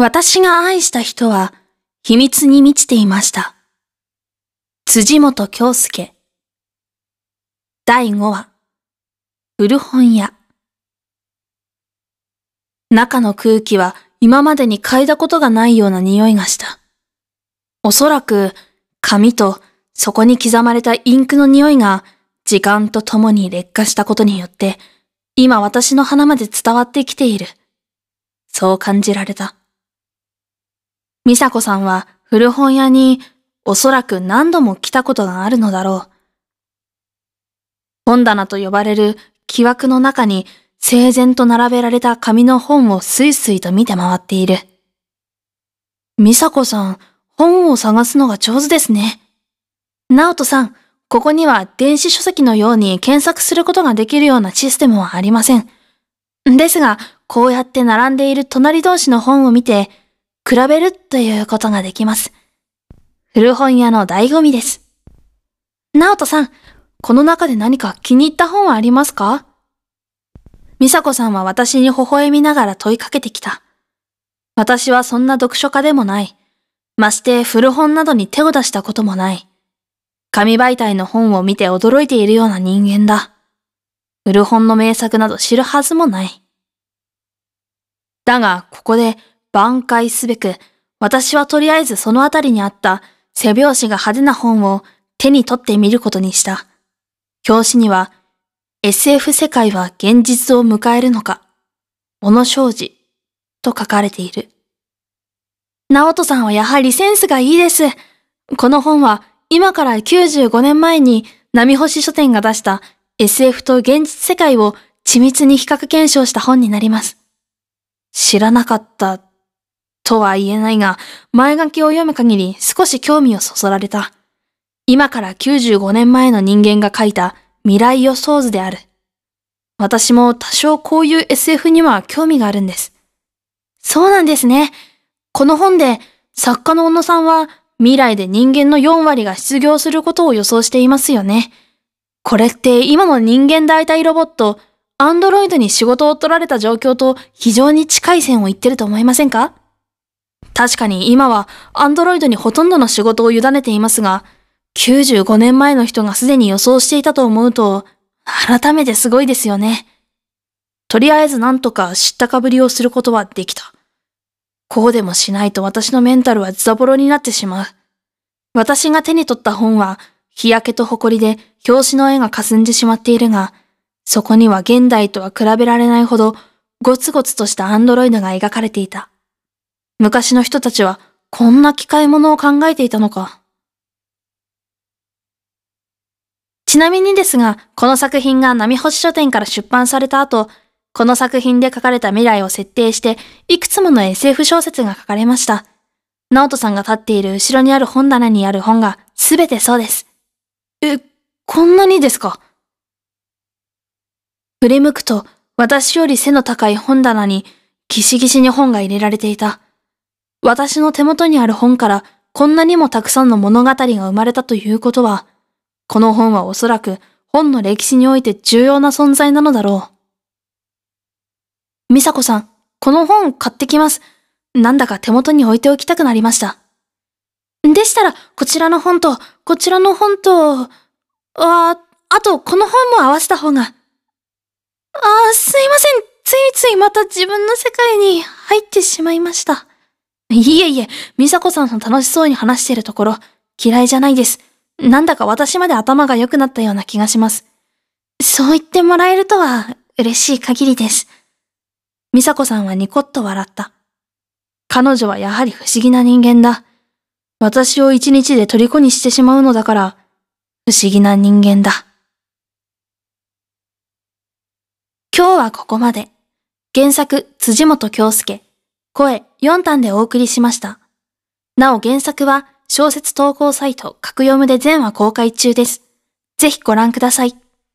私が愛した人は秘密に満ちていました。辻本京介第5話古本屋中の空気は今までに嗅いだことがないような匂いがした。おそらく紙とそこに刻まれたインクの匂いが時間とともに劣化したことによって今私の鼻まで伝わってきている。そう感じられた。美佐子さんは古本屋におそらく何度も来たことがあるのだろう。本棚と呼ばれる木枠の中に整然と並べられた紙の本をスイスイと見て回っている。美佐子さん、本を探すのが上手ですね。直人さん、ここには電子書籍のように検索することができるようなシステムはありません。ですが、こうやって並んでいる隣同士の本を見て、比べるということができます。古本屋の醍醐味です。直人さん、この中で何か気に入った本はありますか？美佐子さんは私に微笑みながら問いかけてきた。私はそんな読書家でもない。まして古本などに手を出したこともない。紙媒体の本を見て驚いているような人間だ。古本の名作など知るはずもない。だが、ここで挽回すべく、私はとりあえずそのあたりにあった背表紙が派手な本を手に取ってみることにした。表紙には、SF 世界は現実を迎えるのか、小野昌司と書かれている。直人さんはやはりセンスがいいです。この本は今から95年前に波星書店が出した SF と現実世界を緻密に比較検証した本になります。知らなかったとは言えないが、前書きを読む限り少し興味をそそられた。今から95年前の人間が書いた未来予想図である。私も多少こういう SF には興味があるんです。そうなんですね。この本で作家の小野さんは未来で人間の4割が失業することを予想していますよね。これって今の人間代替ロボット、アンドロイドに仕事を取られた状況と非常に近い線を言ってると思いませんか？確かに今はアンドロイドにほとんどの仕事を委ねていますが、95年前の人がすでに予想していたと思うと、改めてすごいですよね。とりあえずなんとか知ったかぶりをすることはできた。こうでもしないと私のメンタルはズタボロになってしまう。私が手に取った本は、日焼けと埃で表紙の絵が霞んでしまっているが、そこには現代とは比べられないほどゴツゴツとしたアンドロイドが描かれていた。昔の人たちはこんな機械物を考えていたのか。ちなみにですが、この作品が波星書店から出版された後、この作品で書かれた未来を設定して、いくつもの SF 小説が書かれました。直人さんが立っている後ろにある本棚にある本がすべてそうです。え、こんなにですか？振り向くと、私より背の高い本棚にギシギシに本が入れられていた。私の手元にある本からこんなにもたくさんの物語が生まれたということは、この本はおそらく本の歴史において重要な存在なのだろう。美佐子さん、この本買ってきます。なんだか手元に置いておきたくなりました。でしたら、こちらの本と、こちらの本と、あ、あとこの本も合わせた方が。あ、すいません。ついついまた自分の世界に入ってしまいました。いえいえ、美佐子さんの楽しそうに話しているところ、嫌いじゃないです。なんだか私まで頭が良くなったような気がします。そう言ってもらえるとは嬉しい限りです。美佐子さんはニコッと笑った。彼女はやはり不思議な人間だ。私を一日で虜にしてしまうのだから、不思議な人間だ。今日はここまで。原作、辻本京介。声、4単でお送りしました。なお原作は、小説投稿サイト、格読むで全話公開中です。ぜひご覧ください。